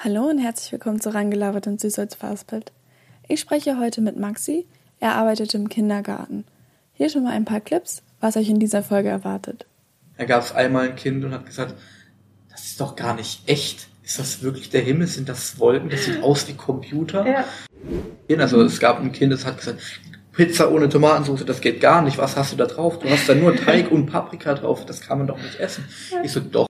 Hallo und herzlich willkommen zu Rangelabert und Süß als Fastbild. Ich spreche heute mit Maxi. Er arbeitet im Kindergarten. Hier schon mal ein paar Clips, was euch in dieser Folge erwartet. Da gab es einmal ein Kind und hat gesagt, das ist doch gar nicht echt. Ist das wirklich der Himmel? Sind das Wolken? Das sieht aus wie Computer. Ja. Also es gab ein Kind, das hat gesagt, Pizza ohne Tomatensauce, das geht gar nicht. Was hast du da drauf? Du hast da nur Teig und Paprika drauf. Das kann man doch nicht essen. Ich so, doch.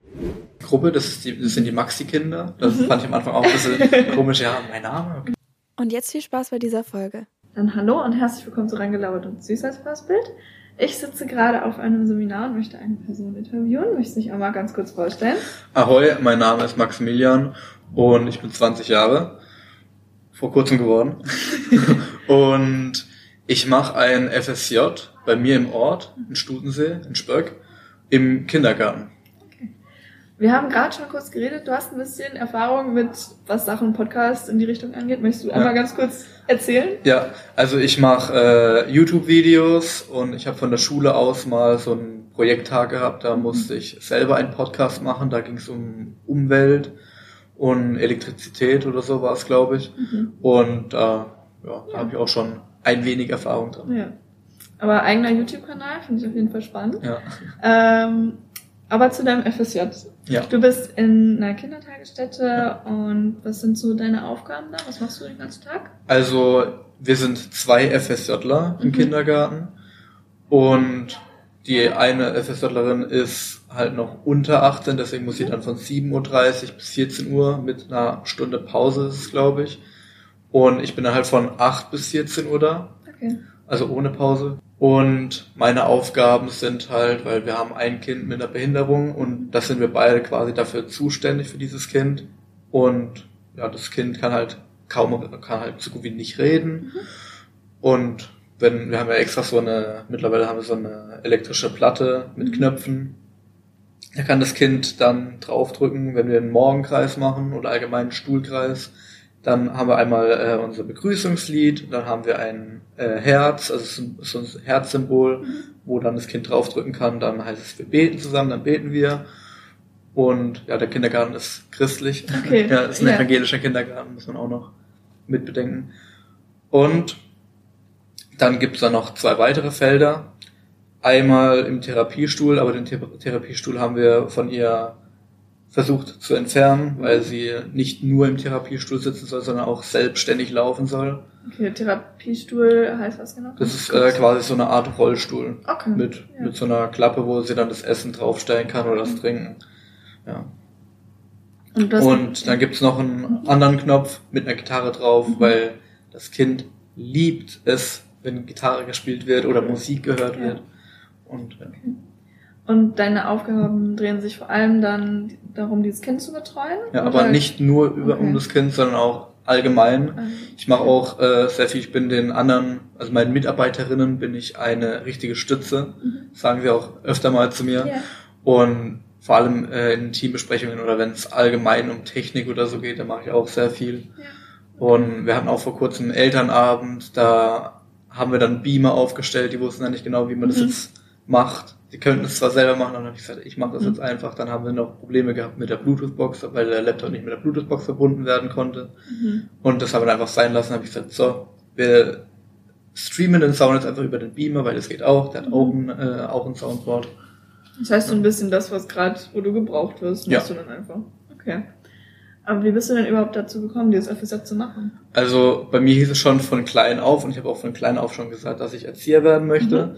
Gruppe, das, ist die, das sind die Maxi-Kinder. Das mhm. fand ich am Anfang auch ein bisschen komisch. Ja, mein Name. Okay. Und jetzt viel Spaß bei dieser Folge. Dann hallo und herzlich willkommen zu Reingelauert und Süß als Fassbild. Ich sitze gerade auf einem Seminar und möchte eine Person interviewen. Möchte sich einmal ganz kurz vorstellen. Ahoi, mein Name ist Maximilian und ich bin 20 Jahre. Vor kurzem geworden. und ich mache ein FSJ bei mir im Ort, in Studensee, in Spöck, im Kindergarten. Wir haben gerade schon kurz geredet. Du hast ein bisschen Erfahrung mit, was Sachen Podcast in die Richtung angeht. Möchtest du einmal ganz kurz erzählen? Ja, also ich mache äh, YouTube-Videos und ich habe von der Schule aus mal so einen Projekttag gehabt. Da musste ich selber einen Podcast machen. Da ging es um Umwelt und Elektrizität oder so war es, glaube ich. Mhm. Und äh, ja, da ja. habe ich auch schon ein wenig Erfahrung drin. Ja. Aber eigener YouTube-Kanal finde ich auf jeden Fall spannend. Ja. Ähm, aber zu deinem FSJ. Ja. Du bist in einer Kindertagesstätte ja. und was sind so deine Aufgaben da? Was machst du den ganzen Tag? Also wir sind zwei FSJler im mhm. Kindergarten und die eine FSJlerin ist halt noch unter 18, deswegen muss sie dann von 7.30 Uhr bis 14 Uhr mit einer Stunde Pause ist es, glaube ich. Und ich bin dann halt von 8 bis 14 Uhr da. Okay. Also ohne Pause. Und meine Aufgaben sind halt, weil wir haben ein Kind mit einer Behinderung und das sind wir beide quasi dafür zuständig für dieses Kind. Und ja, das Kind kann halt kaum, kann halt so gut wie nicht reden. Mhm. Und wenn, wir haben ja extra so eine, mittlerweile haben wir so eine elektrische Platte mit mhm. Knöpfen. Da kann das Kind dann draufdrücken, wenn wir einen Morgenkreis machen oder allgemeinen Stuhlkreis dann haben wir einmal äh, unser Begrüßungslied, dann haben wir ein äh, Herz, also so ein Herzsymbol, mhm. wo dann das Kind draufdrücken kann, dann heißt es, wir beten zusammen, dann beten wir. Und ja, der Kindergarten ist christlich. Okay. ja, ist ein ja. evangelischer Kindergarten, muss man auch noch mitbedenken. Und dann gibt's da noch zwei weitere Felder. Einmal im Therapiestuhl, aber den Therapiestuhl haben wir von ihr versucht zu entfernen, weil sie nicht nur im Therapiestuhl sitzen soll, sondern auch selbstständig laufen soll. Okay, Therapiestuhl heißt was genau? Das ist äh, quasi so eine Art Rollstuhl. Okay. Mit, ja. mit so einer Klappe, wo sie dann das Essen draufstellen kann oder das Trinken. Ja. Und, Und dann gibt's noch einen anderen Knopf mit einer Gitarre drauf, mhm. weil das Kind liebt es, wenn Gitarre gespielt wird oder Musik gehört ja. wird. Und ja. Okay. Und deine Aufgaben drehen sich vor allem dann darum, dieses Kind zu betreuen? Ja, aber nicht nur über okay. um das Kind, sondern auch allgemein. Okay. Ich mache auch äh, sehr viel, ich bin den anderen, also meinen Mitarbeiterinnen bin ich eine richtige Stütze, mhm. sagen sie auch öfter mal zu mir. Yeah. Und vor allem äh, in Teambesprechungen oder wenn es allgemein um Technik oder so geht, da mache ich auch sehr viel. Ja. Und wir hatten auch vor kurzem einen Elternabend, da haben wir dann Beamer aufgestellt, die wussten ja nicht genau, wie man mhm. das jetzt macht sie könnten es zwar selber machen, dann habe ich gesagt, ich mache das jetzt einfach. Dann haben wir noch Probleme gehabt mit der Bluetooth-Box, weil der Laptop nicht mit der Bluetooth-Box verbunden werden konnte. Mhm. Und das haben wir einfach sein lassen. habe ich gesagt, so, wir streamen den Sound jetzt einfach über den Beamer, weil das geht auch. Der hat mhm. auch ein, äh, auch ein Soundboard. Das heißt so ein bisschen das, was gerade, wo du gebraucht wirst, machst ja. du dann einfach. Okay. Aber wie bist du denn überhaupt dazu gekommen, dieses FSJ zu machen? Also bei mir hieß es schon von klein auf und ich habe auch von klein auf schon gesagt, dass ich Erzieher werden möchte. Mhm.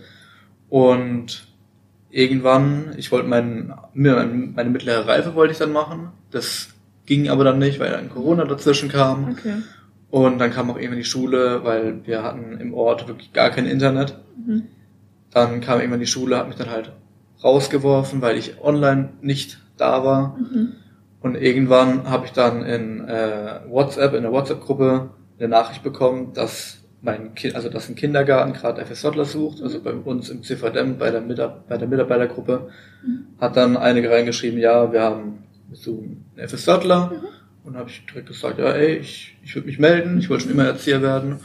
Und irgendwann, ich wollte mein, meine mittlere Reife wollte ich dann machen. Das ging aber dann nicht, weil dann Corona dazwischen kam. Okay. Und dann kam auch irgendwann die Schule, weil wir hatten im Ort wirklich gar kein Internet. Mhm. Dann kam irgendwann die Schule, hat mich dann halt rausgeworfen, weil ich online nicht da war. Mhm. Und irgendwann habe ich dann in äh, WhatsApp, in der WhatsApp-Gruppe eine Nachricht bekommen, dass mein kind, also dass ein Kindergarten gerade FSJler sucht, also bei uns im CVDM bei der, Mitab bei der Mitarbeitergruppe, mhm. hat dann einige reingeschrieben, ja, wir haben so einen FSJler mhm. und habe ich direkt gesagt, ja, ey, ich, ich würde mich melden, ich wollte schon immer Erzieher werden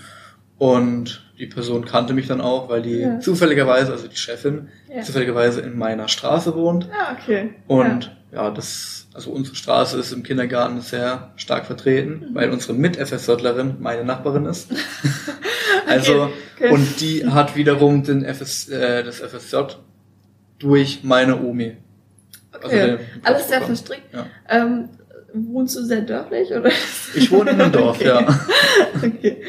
Und die Person kannte mich dann auch, weil die ja. zufälligerweise, also die Chefin, ja. zufälligerweise in meiner Straße wohnt. Ah, okay. Und ja, ja das, also unsere Straße ist im Kindergarten sehr stark vertreten, mhm. weil unsere Mit-FSJlerin meine Nachbarin ist. also, okay. und die hat wiederum den FS, äh, das FSJ durch meine Omi. Okay. Also Alles sehr verstrickt. Ähm, wohnst du sehr dörflich oder? Ich wohne in einem Dorf, okay. ja. okay.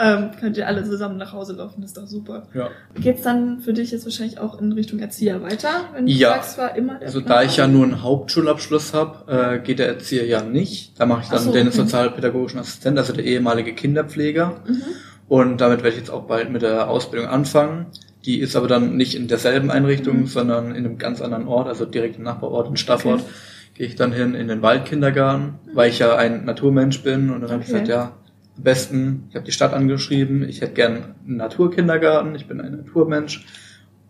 Ähm, könnt ihr alle zusammen nach Hause laufen, das ist doch super. Ja. Geht's dann für dich jetzt wahrscheinlich auch in Richtung Erzieher weiter, wenn du ja. sagst, war immer der Also Plan? da ich ja nur einen Hauptschulabschluss habe, äh, geht der Erzieher ja nicht. Da mache ich dann so, den okay. sozialpädagogischen Assistent, also der ehemalige Kinderpfleger. Mhm. Und damit werde ich jetzt auch bald mit der Ausbildung anfangen. Die ist aber dann nicht in derselben Einrichtung, mhm. sondern in einem ganz anderen Ort, also direkt im Nachbarort in Staffort. Okay. Gehe ich dann hin in den Waldkindergarten, mhm. weil ich ja ein Naturmensch bin. Und dann okay. habe ich gesagt, ja, am besten, ich habe die Stadt angeschrieben, ich hätte gern einen Naturkindergarten, ich bin ein Naturmensch,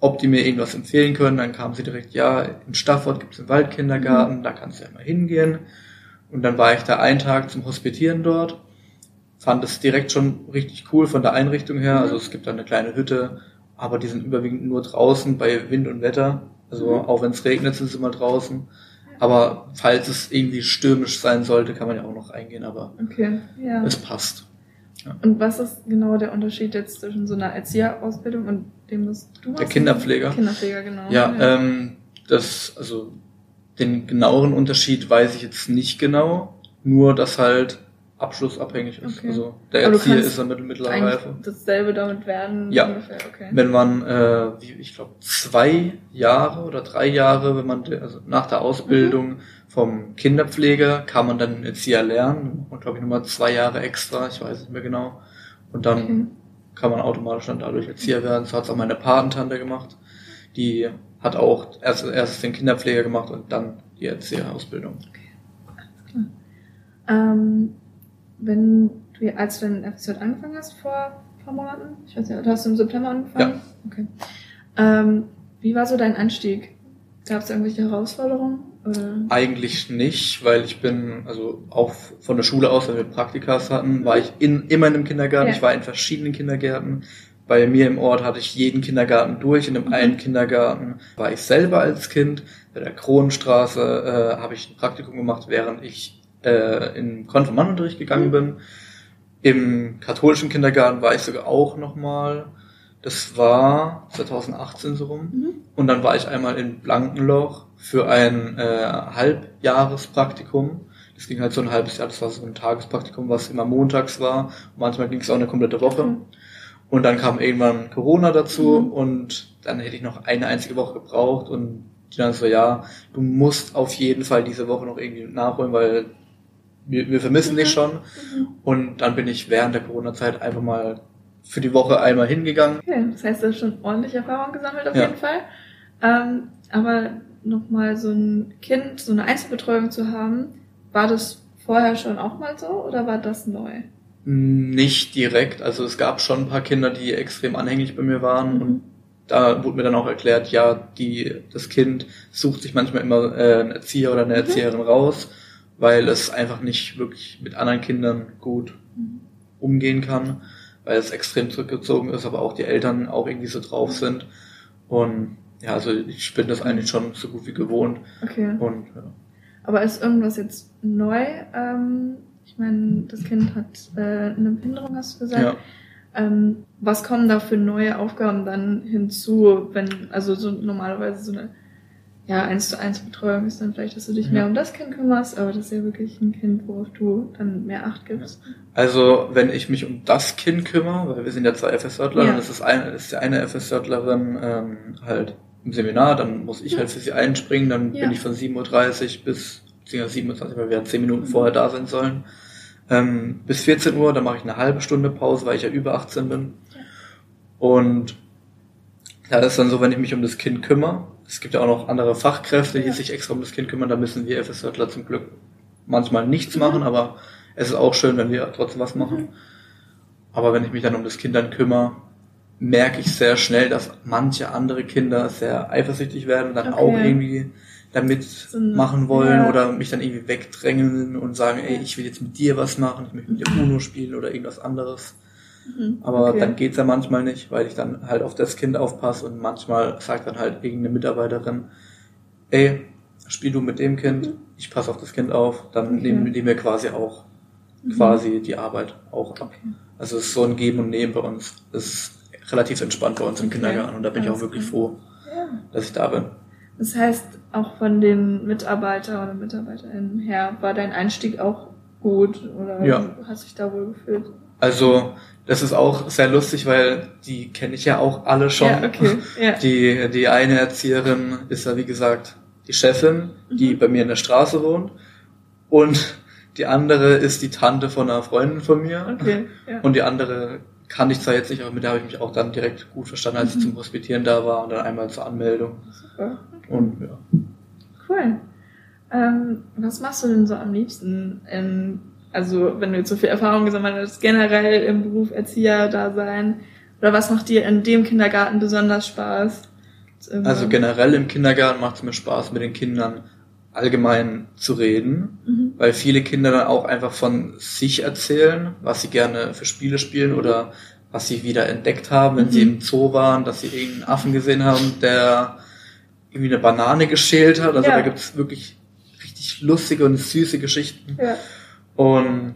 ob die mir irgendwas empfehlen können. Dann kam sie direkt, ja, in Stafford gibt es einen Waldkindergarten, mhm. da kannst du ja mal hingehen. Und dann war ich da einen Tag zum Hospitieren dort, fand es direkt schon richtig cool von der Einrichtung her. Mhm. Also es gibt da eine kleine Hütte, aber die sind überwiegend nur draußen bei Wind und Wetter. Also mhm. auch wenn es regnet, sind sie mal draußen. Aber falls es irgendwie stürmisch sein sollte, kann man ja auch noch eingehen, aber okay, ja. es passt. Ja. Und was ist genau der Unterschied jetzt zwischen so einer Erzieherausbildung und dem, was du machst? Der Kinderpfleger. Kinderpfleger, genau. Ja, ja. Ähm, das, also den genaueren Unterschied weiß ich jetzt nicht genau, nur dass halt abschlussabhängig ist. Okay. Also der Erzieher ist dann mit mittlerer Reife. Dasselbe damit werden ja. ungefähr, okay. Wenn man, äh, wie, ich glaube, zwei Jahre oder drei Jahre, wenn man also nach der Ausbildung mhm. vom Kinderpfleger kann man dann Erzieher lernen. Und glaube ich nochmal zwei Jahre extra, ich weiß nicht mehr genau. Und dann okay. kann man automatisch dann dadurch Erzieher werden. So hat es auch meine Patentante gemacht. Die hat auch erst, erst den Kinderpfleger gemacht und dann die Erzieherausbildung. Okay. Alles klar. Ähm wenn du, als du dein FSJ angefangen hast vor ein paar Monaten, ich weiß nicht, du hast im September angefangen? Ja. Okay. Ähm, wie war so dein Anstieg? Gab es irgendwelche Herausforderungen? Oder? Eigentlich nicht, weil ich bin, also auch von der Schule aus, wenn wir Praktikas hatten, war ich in, immer in einem Kindergarten. Ja. Ich war in verschiedenen Kindergärten. Bei mir im Ort hatte ich jeden Kindergarten durch. In dem mhm. einen Kindergarten war ich selber als Kind. Bei der Kronenstraße äh, habe ich ein Praktikum gemacht, während ich äh, in Konfirmandenunterricht gegangen mhm. bin. Im katholischen Kindergarten war ich sogar auch nochmal. Das war 2018 so rum. Mhm. Und dann war ich einmal in Blankenloch für ein äh, Halbjahrespraktikum. Das ging halt so ein halbes Jahr, das war so ein Tagespraktikum, was immer montags war. Manchmal ging es auch eine komplette Woche. Mhm. Und dann kam irgendwann Corona dazu mhm. und dann hätte ich noch eine einzige Woche gebraucht und die dann so, ja, du musst auf jeden Fall diese Woche noch irgendwie nachholen, weil wir, wir vermissen dich schon. Und dann bin ich während der Corona-Zeit einfach mal für die Woche einmal hingegangen. Okay, das heißt, du hast schon ordentliche Erfahrung gesammelt auf ja. jeden Fall. Ähm, aber nochmal so ein Kind, so eine Einzelbetreuung zu haben, war das vorher schon auch mal so oder war das neu? Nicht direkt. Also es gab schon ein paar Kinder, die extrem anhängig bei mir waren mhm. und da wurde mir dann auch erklärt, ja, die, das Kind sucht sich manchmal immer äh, einen Erzieher oder eine mhm. Erzieherin mhm. raus weil es einfach nicht wirklich mit anderen Kindern gut umgehen kann, weil es extrem zurückgezogen ist, aber auch die Eltern auch irgendwie so drauf sind. Und ja, also ich bin das eigentlich schon so gut wie gewohnt. Okay. Und, ja. Aber ist irgendwas jetzt neu? Ähm, ich meine, das Kind hat äh, eine Behinderung, hast du gesagt. Ja. Ähm, was kommen da für neue Aufgaben dann hinzu, wenn, also so normalerweise so eine ja, eins zu eins Betreuung ist dann vielleicht, dass du dich ja. mehr um das Kind kümmerst, aber das ist ja wirklich ein Kind, worauf du dann mehr Acht gibst. Also, wenn ich mich um das Kind kümmere, weil wir sind ja zwei FSJler ja. und das ist das ist ja eine FSJlerin ähm, halt im Seminar, dann muss ich ja. halt für sie einspringen, dann bin ich von 7.30 Uhr bis, beziehungsweise 27, weil wir ja 10 Minuten mhm. vorher da sein sollen, ähm, bis 14 Uhr, dann mache ich eine halbe Stunde Pause, weil ich ja über 18 bin. Und ja, das ist dann so, wenn ich mich um das Kind kümmere, es gibt ja auch noch andere Fachkräfte, die sich extra um das Kind kümmern. Da müssen wir FSJler zum Glück manchmal nichts mhm. machen, aber es ist auch schön, wenn wir trotzdem was machen. Mhm. Aber wenn ich mich dann um das Kind dann kümmere, merke ich sehr schnell, dass manche andere Kinder sehr eifersüchtig werden und dann okay. auch irgendwie damit machen wollen ja. oder mich dann irgendwie wegdrängen und sagen, ey, ich will jetzt mit dir was machen, ich möchte mit dir Uno spielen oder irgendwas anderes. Mhm. Aber okay. dann geht's ja manchmal nicht, weil ich dann halt auf das Kind aufpasse und manchmal sagt dann halt irgendeine Mitarbeiterin, ey, spiel du mit dem Kind, mhm. ich passe auf das Kind auf, dann okay. nehmen die mir quasi auch mhm. quasi die Arbeit auch ab. Okay. Also es ist so ein Geben und Nehmen bei uns. Es ist relativ entspannt bei uns im Kindergarten und da bin ich auch wirklich froh, ja. dass ich da bin. Das heißt, auch von den Mitarbeiter oder Mitarbeiterinnen her war dein Einstieg auch gut oder ja. hast dich da wohl gefühlt? Also das ist auch sehr lustig, weil die kenne ich ja auch alle schon. Ja, okay. Ja. Die, die eine Erzieherin ist ja wie gesagt die Chefin, die mhm. bei mir in der Straße wohnt. Und die andere ist die Tante von einer Freundin von mir. Okay, ja. Und die andere kann ich zwar jetzt nicht, aber mit der habe ich mich auch dann direkt gut verstanden, als mhm. ich zum Hospitieren da war und dann einmal zur Anmeldung. Super. Okay. Und ja. Cool. Ähm, was machst du denn so am liebsten? In, also, wenn du jetzt so viel Erfahrung gesammelt hast, generell im Beruf Erzieher da sein? Oder was macht dir in dem Kindergarten besonders Spaß? Also generell im Kindergarten macht es mir Spaß, mit den Kindern allgemein zu reden, mhm. weil viele Kinder dann auch einfach von sich erzählen, was sie gerne für Spiele spielen oder was sie wieder entdeckt haben, wenn mhm. sie im Zoo waren, dass sie irgendeinen Affen gesehen haben, der irgendwie eine Banane geschält hat. Also ja. da gibt's wirklich richtig lustige und süße Geschichten. Ja. Und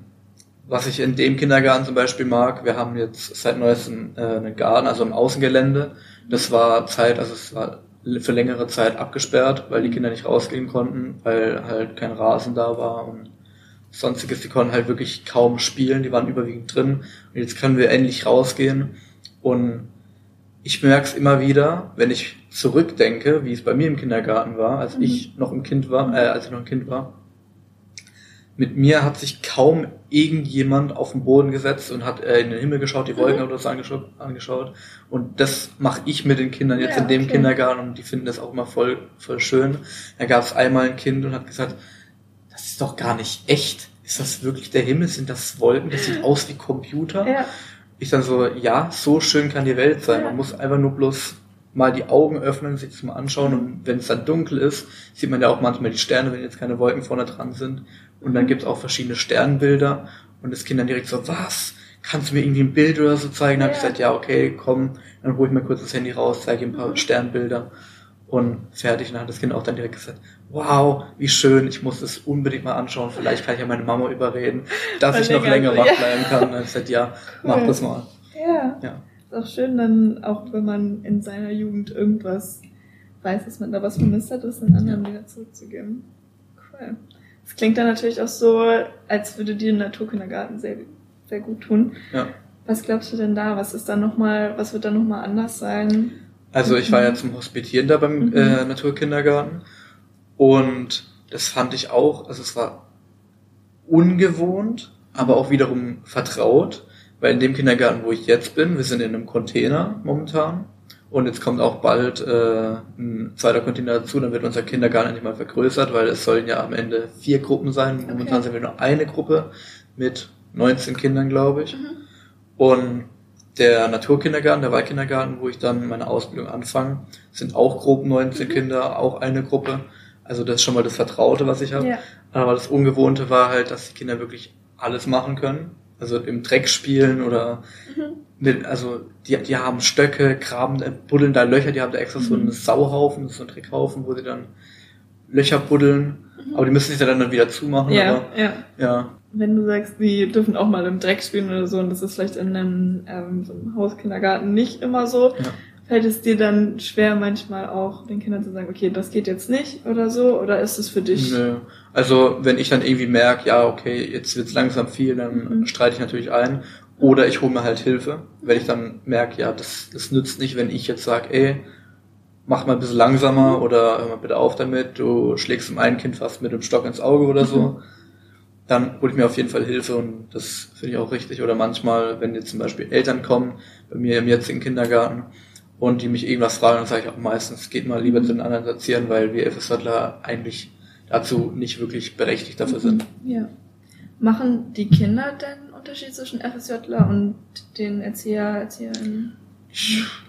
was ich in dem Kindergarten zum Beispiel mag, wir haben jetzt seit neuestem äh, einen Garten, also im Außengelände. Das war Zeit, also es war für längere Zeit abgesperrt, weil die Kinder nicht rausgehen konnten, weil halt kein Rasen da war und sonstiges. Die konnten halt wirklich kaum spielen, die waren überwiegend drin. Und jetzt können wir endlich rausgehen. Und ich merke es immer wieder, wenn ich zurückdenke, wie es bei mir im Kindergarten war, als mhm. ich noch ein Kind war, äh, als ich noch ein Kind war mit mir hat sich kaum irgendjemand auf den Boden gesetzt und hat äh, in den Himmel geschaut, die Wolken mhm. oder so angeschaut, angeschaut. Und das mache ich mit den Kindern jetzt ja, in dem okay. Kindergarten und die finden das auch immer voll, voll schön. Da gab es einmal ein Kind und hat gesagt, das ist doch gar nicht echt. Ist das wirklich der Himmel? Sind das Wolken? Das sieht aus wie Computer. Ja. Ich dann so, ja, so schön kann die Welt sein. Ja. Man muss einfach nur bloß mal die Augen öffnen, sich das mal anschauen und wenn es dann dunkel ist, sieht man ja auch manchmal die Sterne, wenn jetzt keine Wolken vorne dran sind und dann gibt's auch verschiedene Sternbilder und das Kind dann direkt so, was? Kannst du mir irgendwie ein Bild oder so zeigen? Dann ja. habe ich gesagt, ja, okay, komm, dann hole ich mir kurz das Handy raus, zeige ihm ein paar mhm. Sternbilder und fertig. Und dann hat das Kind auch dann direkt gesagt, wow, wie schön, ich muss das unbedingt mal anschauen. Vielleicht kann ich ja meine Mama überreden, dass ich noch länger wach bleiben kann. Und dann habe ich gesagt, ja, cool. mach das mal. Ja. ja. Ist auch schön, dann auch wenn man in seiner Jugend irgendwas weiß, dass man da was vermisst hat, das den anderen ja. wieder zurückzugeben. Cool. Das klingt dann natürlich auch so, als würde dir ein Naturkindergarten sehr, sehr gut tun. Ja. Was glaubst du denn da? Was ist dann noch mal, was wird da nochmal anders sein? Also ich war ja zum Hospitieren da beim mhm. äh, Naturkindergarten und das fand ich auch, also es war ungewohnt, aber auch wiederum vertraut, weil in dem Kindergarten, wo ich jetzt bin, wir sind in einem Container momentan und jetzt kommt auch bald äh, ein zweiter Container dazu, dann wird unser Kindergarten endlich mal vergrößert, weil es sollen ja am Ende vier Gruppen sein. Okay. Momentan sind wir nur eine Gruppe mit 19 Kindern, glaube ich. Mhm. Und der Naturkindergarten, der Wahlkindergarten, wo ich dann meine Ausbildung anfange, sind auch grob 19 mhm. Kinder, auch eine Gruppe. Also das ist schon mal das Vertraute, was ich habe. Ja. Aber das Ungewohnte war halt, dass die Kinder wirklich alles machen können. Also im Dreck spielen oder mhm mit, also die, die haben Stöcke, graben, äh, buddeln da Löcher, die haben da extra mhm. so einen Sauhaufen, so einen Dreckhaufen, wo sie dann Löcher buddeln. Mhm. Aber die müssen sich ja dann wieder zumachen. Ja, aber, ja. ja. Wenn du sagst, die dürfen auch mal im Dreck spielen oder so, und das ist vielleicht in einem, ähm, so einem Hauskindergarten nicht immer so, ja. fällt es dir dann schwer manchmal auch den Kindern zu sagen, okay, das geht jetzt nicht oder so, oder ist es für dich? Nö. Also wenn ich dann irgendwie merke, ja, okay, jetzt wird's langsam viel, dann mhm. streite ich natürlich ein. Oder ich hole mir halt Hilfe, wenn ich dann merke, ja, das, das nützt nicht, wenn ich jetzt sage, ey, mach mal ein bisschen langsamer oder hör mal bitte auf damit, du schlägst dem einen Kind fast mit dem Stock ins Auge oder so. Mhm. Dann hole ich mir auf jeden Fall Hilfe und das finde ich auch richtig. Oder manchmal, wenn jetzt zum Beispiel Eltern kommen, bei mir im jetzigen Kindergarten, und die mich irgendwas fragen, dann sage ich auch meistens, geht mal lieber zu den anderen Erziehern, weil wir FSJler eigentlich dazu nicht wirklich berechtigt dafür sind. Ja. Machen die Kinder denn Unterschied zwischen FSJler und den Erzieher, Erzieherinnen?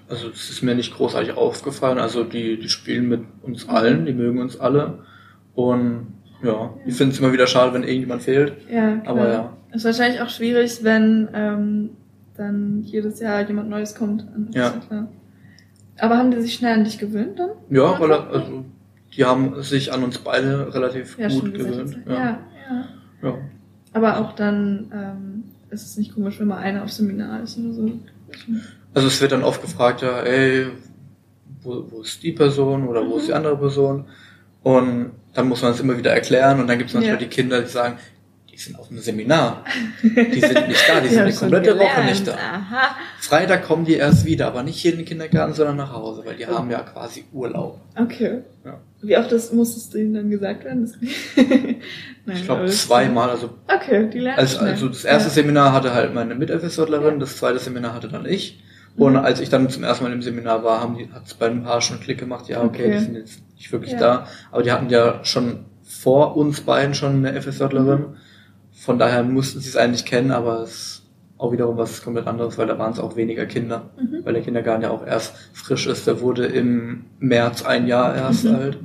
Also es ist mir nicht großartig aufgefallen. Also die, die spielen mit uns allen, die mögen uns alle. Und ja, ja. ich finde es immer wieder schade, wenn irgendjemand fehlt. Ja, klar. Aber ja. Es ist wahrscheinlich auch schwierig, wenn ähm, dann jedes Jahr jemand Neues kommt. ja. Aber haben die sich schnell an dich gewöhnt dann? Ja, weil also die haben sich an uns beide relativ ja, gut gewöhnt. Ja. Ja, ja. Aber auch dann ähm, ist es nicht komisch, wenn mal einer auf Seminar ist oder so. Also es wird dann oft gefragt, ja, ey, wo, wo ist die Person oder wo mhm. ist die andere Person? Und dann muss man es immer wieder erklären und dann gibt es manchmal ja. die Kinder, die sagen, die sind auf einem Seminar. Die sind nicht da, die sind die komplette Woche nicht da. Aha. Freitag kommen die erst wieder, aber nicht hier in den Kindergarten, sondern nach Hause, weil die oh. haben ja quasi Urlaub. Okay. Ja. Wie oft das musstest du ihnen dann gesagt werden? Ich glaube zweimal. Also, okay, die lernen also, also das erste ja. Seminar hatte halt meine Miteffisotlerin, ja. das zweite Seminar hatte dann ich. Und mhm. als ich dann zum ersten Mal im Seminar war, haben die, hat es bei ein paar schon Klick gemacht, ja, okay, okay. die sind jetzt nicht wirklich da. Aber die hatten ja schon vor uns beiden schon eine FSJlerin. Mhm. Von daher mussten sie es eigentlich kennen, aber es ist auch wiederum was komplett anderes, weil da waren es auch weniger Kinder, mhm. weil der Kindergarten ja auch erst frisch ist. Der wurde im März ein Jahr erst mhm. alt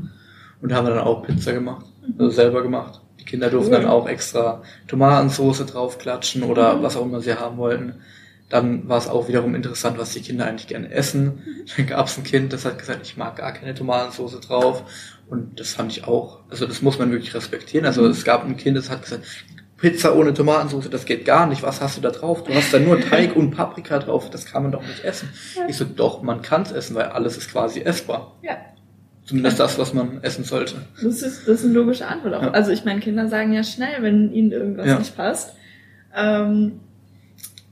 und da haben wir dann auch Pizza gemacht, mhm. also selber gemacht. Kinder durften cool. dann auch extra Tomatensauce draufklatschen oder mhm. was auch immer sie haben wollten. Dann war es auch wiederum interessant, was die Kinder eigentlich gerne essen. Mhm. Dann gab es ein Kind, das hat gesagt, ich mag gar keine Tomatensauce drauf. Und das fand ich auch, also das muss man wirklich respektieren. Also mhm. es gab ein Kind, das hat gesagt, Pizza ohne Tomatensauce, das geht gar nicht. Was hast du da drauf? Du hast da nur Teig und Paprika drauf. Das kann man doch nicht essen. Ich so, doch, man kann es essen, weil alles ist quasi essbar. Ja. Zumindest das, was man essen sollte. Das ist, das ist eine logische Antwort auch. Ja. Also ich meine, Kinder sagen ja schnell, wenn ihnen irgendwas ja. nicht passt. Ähm,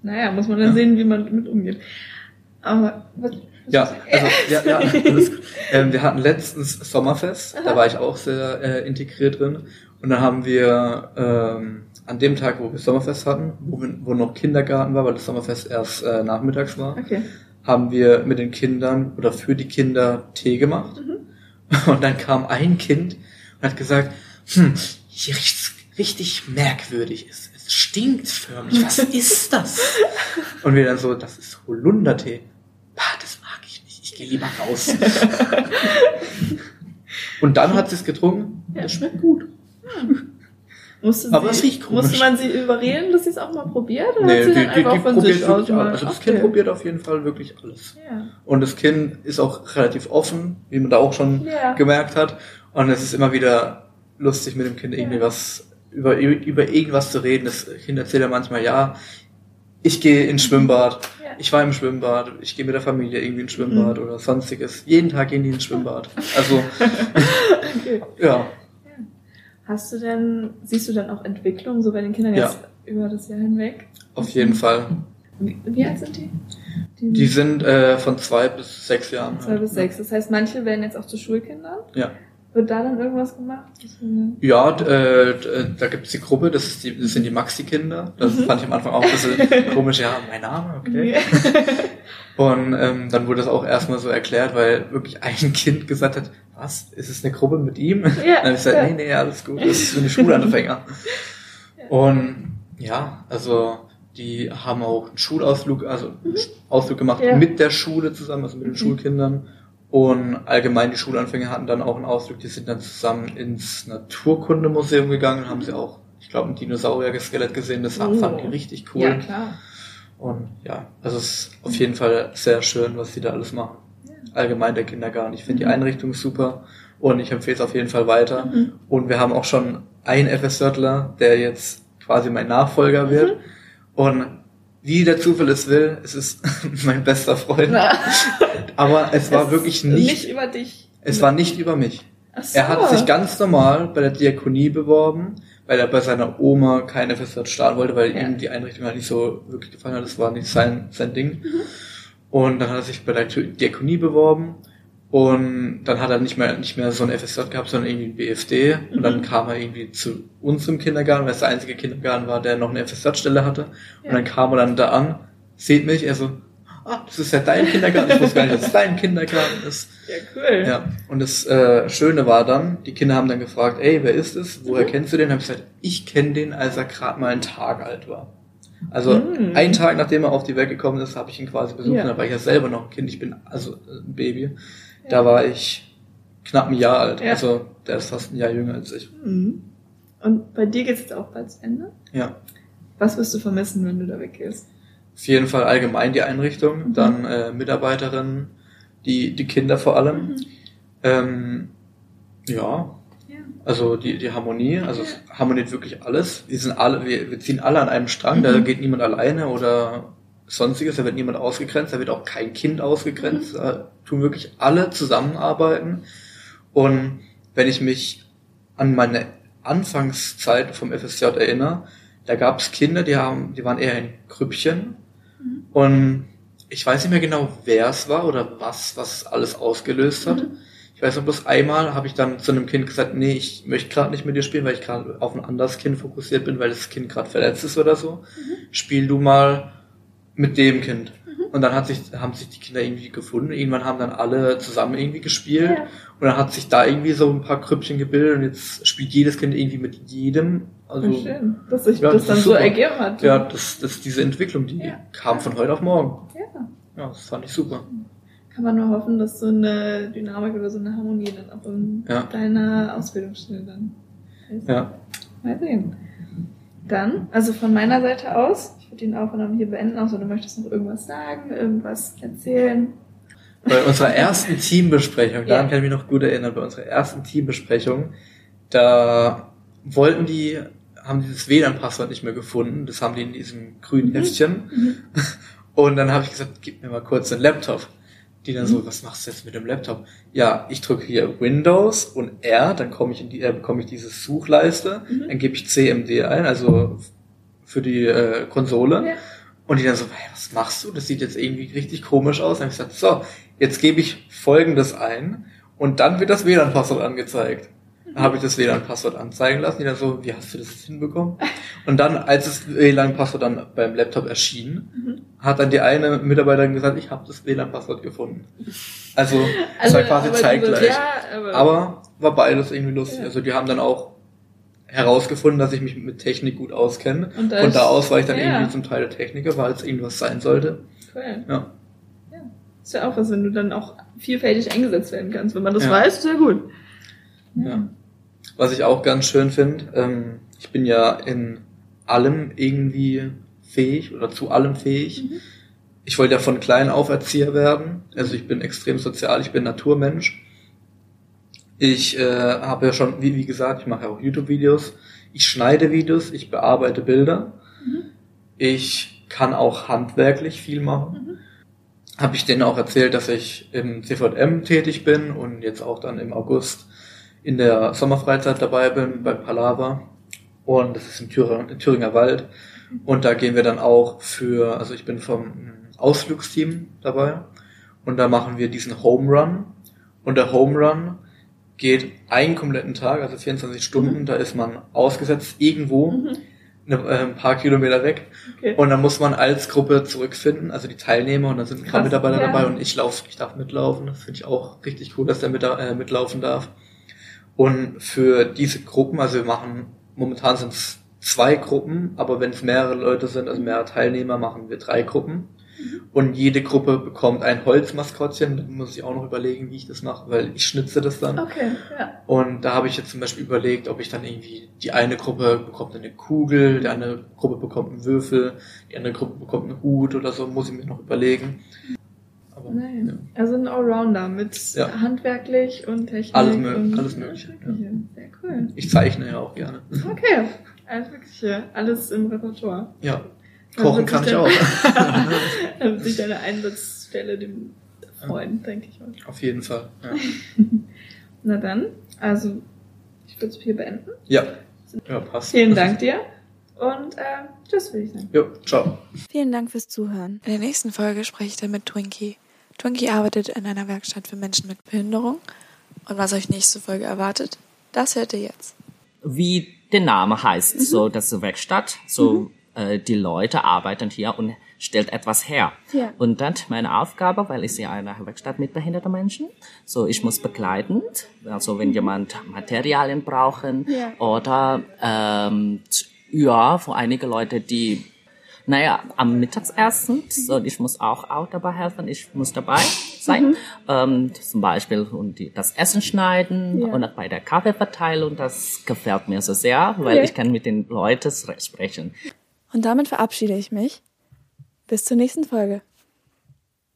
naja, muss man dann sehen, wie man damit umgeht. Aber was, ja, also ja, ja, gut. Ähm, wir hatten letztens Sommerfest, Aha. da war ich auch sehr äh, integriert drin. Und dann haben wir ähm, an dem Tag, wo wir Sommerfest hatten, wo, wir, wo noch Kindergarten war, weil das Sommerfest erst äh, nachmittags war, okay. haben wir mit den Kindern oder für die Kinder Tee gemacht. Mhm. Und dann kam ein Kind und hat gesagt, hm, hier riecht's richtig merkwürdig. Es, es stinkt förmlich. Was ist das? Und wir dann so, das ist Holundertee. Bah, das mag ich nicht. Ich gehe lieber raus. und dann hat sie es getrunken. Ja. Das schmeckt gut. Musste, aber sie, riecht komisch. musste man sie überreden, dass sie es auch mal probiert? Oder nee, hat sie die, dann die, einfach die von probiert sich aus Also das okay. Kind probiert auf jeden Fall wirklich alles. Ja. Und das Kind ist auch relativ offen, wie man da auch schon ja. gemerkt hat. Und es ist immer wieder lustig mit dem Kind irgendwie ja. was über, über irgendwas zu reden. Das Kind erzählt ja manchmal, ja, ich gehe ins Schwimmbad, ja. ich war im Schwimmbad, ich gehe mit der Familie irgendwie ins Schwimmbad mhm. oder sonstiges. Jeden Tag gehen die ins Schwimmbad. Also okay. ja. Hast du denn, siehst du dann auch Entwicklung so bei den Kindern jetzt ja. über das Jahr hinweg? Auf jeden Fall. Wie, wie alt sind die? Die, die sind äh, von zwei bis sechs Jahren. Zwei bis sechs. Das heißt, manche werden jetzt auch zu Schulkindern? Ja. Wird da dann irgendwas gemacht? Ja, äh, da gibt's die Gruppe, das, ist die, das sind die Maxi-Kinder. Das mhm. fand ich am Anfang auch ein bisschen komisch. Ja, mein Name, okay. Und ähm, dann wurde das auch erstmal so erklärt, weil wirklich ein Kind gesagt hat, was, ist es eine Gruppe mit ihm? Ja, dann habe ich gesagt, nee, nee, alles gut, das ist für eine Schulanfänger. Und ja, also die haben auch einen Schulausflug, also einen mhm. Ausflug gemacht ja. mit der Schule zusammen, also mit den mhm. Schulkindern. Und allgemein die Schulanfänger hatten dann auch einen Ausflug, die sind dann zusammen ins Naturkundemuseum gegangen, haben sie auch, ich glaube, ein Dinosaurier-Skelett gesehen, das oh. fanden die richtig cool. Ja, klar. Und ja, also es ist auf jeden Fall sehr schön, was sie da alles machen. Allgemein der Kindergarten. Ich finde mhm. die Einrichtung super und ich empfehle es auf jeden Fall weiter. Mhm. Und wir haben auch schon einen FSJler, der jetzt quasi mein Nachfolger wird. Mhm. Und wie der Zufall es will, es ist mein bester Freund. Ja. Aber es war es wirklich nicht, nicht über dich. Es war nicht über mich. So. Er hat sich ganz normal bei der Diakonie beworben, weil er bei seiner Oma keine Feststadt starten wollte, weil ja. ihm die Einrichtung halt nicht so wirklich gefallen hat. Das war nicht sein, sein Ding. Mhm. Und dann hat er sich bei der Diakonie beworben und dann hat er nicht mehr, nicht mehr so ein FSJ gehabt, sondern irgendwie ein BFD. Und dann mhm. kam er irgendwie zu uns im Kindergarten, weil es der einzige Kindergarten war, der noch eine FSJ-Stelle hatte. Und dann kam er dann da an, sieht mich, er so, ah, das ist ja dein Kindergarten, ich wusste gar nicht, dass es dein Kindergarten ist. Ja, cool. Ja. Und das äh, Schöne war dann, die Kinder haben dann gefragt, ey, wer ist es? Woher mhm. kennst du den? Hab ich gesagt, ich kenne den, als er gerade mal einen Tag alt war. Also mhm. einen Tag nachdem er auf die Welt gekommen ist, habe ich ihn quasi besucht. Ja. Da war ich ja selber noch ein Kind, ich bin also ein Baby. Da war ich knapp ein Jahr alt. Ja. Also der ist fast ein Jahr jünger als ich. Mhm. Und bei dir geht's jetzt auch bald zu Ende? Ja. Was wirst du vermissen, wenn du da weggehst? Auf jeden Fall allgemein die Einrichtung, mhm. dann äh, Mitarbeiterinnen, die, die Kinder vor allem. Mhm. Ähm, ja, also die, die Harmonie, also es harmoniert wirklich alles. Wir sind alle, wir, wir ziehen alle an einem Strang, mhm. da geht niemand alleine oder sonstiges, da wird niemand ausgegrenzt, da wird auch kein Kind ausgegrenzt, mhm. da tun wirklich alle zusammenarbeiten. Und wenn ich mich an meine Anfangszeit vom FSJ erinnere, da gab es Kinder, die haben, die waren eher in Krüppchen mhm. und ich weiß nicht mehr genau, wer es war oder was, was alles ausgelöst hat. Mhm. Ich weiß noch bloß einmal habe ich dann zu einem Kind gesagt, nee, ich möchte gerade nicht mit dir spielen, weil ich gerade auf ein anderes Kind fokussiert bin, weil das Kind gerade verletzt ist oder so. Mhm. Spiel du mal mit dem Kind. Mhm. Und dann hat sich, haben sich die Kinder irgendwie gefunden. Irgendwann haben dann alle zusammen irgendwie gespielt. Ja. Und dann hat sich da irgendwie so ein paar Krüppchen gebildet und jetzt spielt jedes Kind irgendwie mit jedem. Also, schön, dass sich ja, das, das dann so ergeben hat. Ja, das, das diese Entwicklung, die ja. kam von heute auf morgen. Ja. Ja, das fand ich super kann man nur hoffen, dass so eine Dynamik oder so eine Harmonie dann auch in ja. deiner Ausbildungsstelle dann ist. Ja. Mal sehen. Dann, also von meiner Seite aus, ich würde den Aufnahme hier beenden, außer du möchtest noch irgendwas sagen, irgendwas erzählen. Bei unserer ersten Teambesprechung, daran ja. kann ich mich noch gut erinnern, bei unserer ersten Teambesprechung, da wollten die, haben dieses WLAN-Passwort nicht mehr gefunden, das haben die in diesem grünen mhm. Heftchen. Mhm. Und dann habe ich gesagt, gib mir mal kurz den Laptop. Die dann so, mhm. was machst du jetzt mit dem Laptop? Ja, ich drücke hier Windows und R, dann komme ich in die, äh, bekomme ich diese Suchleiste, mhm. dann gebe ich CMD ein, also für die äh, Konsole. Ja. Und die dann so, hey, was machst du? Das sieht jetzt irgendwie richtig komisch aus. Dann habe ich gesagt, so, jetzt gebe ich folgendes ein und dann wird das WLAN-Passwort angezeigt. Dann habe ich das WLAN-Passwort anzeigen lassen. Die dann so, wie hast du das hinbekommen? Und dann, als das WLAN-Passwort dann beim Laptop erschien, mhm. Hat dann die eine Mitarbeiterin gesagt, ich habe das WLAN-Passwort gefunden. Also, es also, war quasi zeitgleich. Ja, aber, aber, war beides irgendwie lustig. Ja. Also die haben dann auch herausgefunden, dass ich mich mit Technik gut auskenne. Und, Von da aus war ich dann ja. irgendwie zum Teil der Techniker, weil es irgendwas sein sollte. Cool. Ja. ja. Ist ja auch was, wenn du dann auch vielfältig eingesetzt werden kannst. Wenn man das weiß, sehr gut. Ja. Was ich auch ganz schön finde, ähm, ich bin ja in allem irgendwie fähig oder zu allem fähig. Mhm. Ich wollte ja von klein auf Erzieher werden. Also ich bin extrem sozial, ich bin Naturmensch. Ich äh, habe ja schon, wie, wie gesagt, ich mache ja auch YouTube-Videos. Ich schneide Videos, ich bearbeite Bilder. Mhm. Ich kann auch handwerklich viel machen. Mhm. Habe ich denen auch erzählt, dass ich im CVM tätig bin und jetzt auch dann im August in der Sommerfreizeit dabei bin bei Palava. Und das ist im Thüringer, im Thüringer Wald. Und da gehen wir dann auch für, also ich bin vom Ausflugsteam dabei. Und da machen wir diesen Home Run. Und der Home Run geht einen kompletten Tag, also 24 Stunden, mhm. da ist man ausgesetzt irgendwo, mhm. eine, äh, ein paar Kilometer weg. Okay. Und dann muss man als Gruppe zurückfinden, also die Teilnehmer, und dann sind ein paar Mitarbeiter ja. dabei und ich lauf, ich darf mitlaufen. Das finde ich auch richtig cool, dass der mit, äh, mitlaufen darf. Und für diese Gruppen, also wir machen, momentan sind es zwei Gruppen, aber wenn es mehrere Leute sind, also mehrere Teilnehmer, machen wir drei Gruppen. Und jede Gruppe bekommt ein Holzmaskottchen. Da muss ich auch noch überlegen, wie ich das mache, weil ich schnitze das dann. Okay, ja. Und da habe ich jetzt zum Beispiel überlegt, ob ich dann irgendwie, die eine Gruppe bekommt eine Kugel, die andere Gruppe bekommt einen Würfel, die andere Gruppe bekommt einen Hut oder so, muss ich mir noch überlegen. Aber, Nein. Ja. Also ein Allrounder mit ja. handwerklich und Technik. Alles, und alles Mögliche. Sehr cool. Ich zeichne ja auch gerne. Okay. Alles Mögliche. Alles im Repertoire. Ja. Kochen kann ich auch. dann wird sich deine Einsatzstelle dem freuen, denke ich mal. Auf jeden Fall. Ja. Na dann, also ich würde es hier beenden. Ja. Ja, passt. Vielen Dank dir. Und äh, tschüss, würde ich sagen. Jo, ciao. Vielen Dank fürs Zuhören. In der nächsten Folge spreche ich dann mit Twinkie. Twinkie arbeitet in einer Werkstatt für Menschen mit Behinderung. Und was euch nächste Folge erwartet, das hört ihr jetzt. Wie der Name heißt, mhm. so das Werkstatt, so mhm. äh, die Leute arbeiten hier und stellt etwas her. Ja. Und dann meine Aufgabe, weil ich sehe eine Werkstatt mit behinderten Menschen, so ich muss begleitend, also wenn jemand Materialien brauchen ja. oder ähm, ja, für einige Leute, die naja, am Mittagsessen, so ich muss auch, auch dabei helfen, ich muss dabei sein. Mhm. Ähm, zum Beispiel und die, das Essen schneiden ja. und bei der Kaffeeverteilung, das gefällt mir so sehr, weil okay. ich kann mit den Leuten sprechen. Und damit verabschiede ich mich. Bis zur nächsten Folge.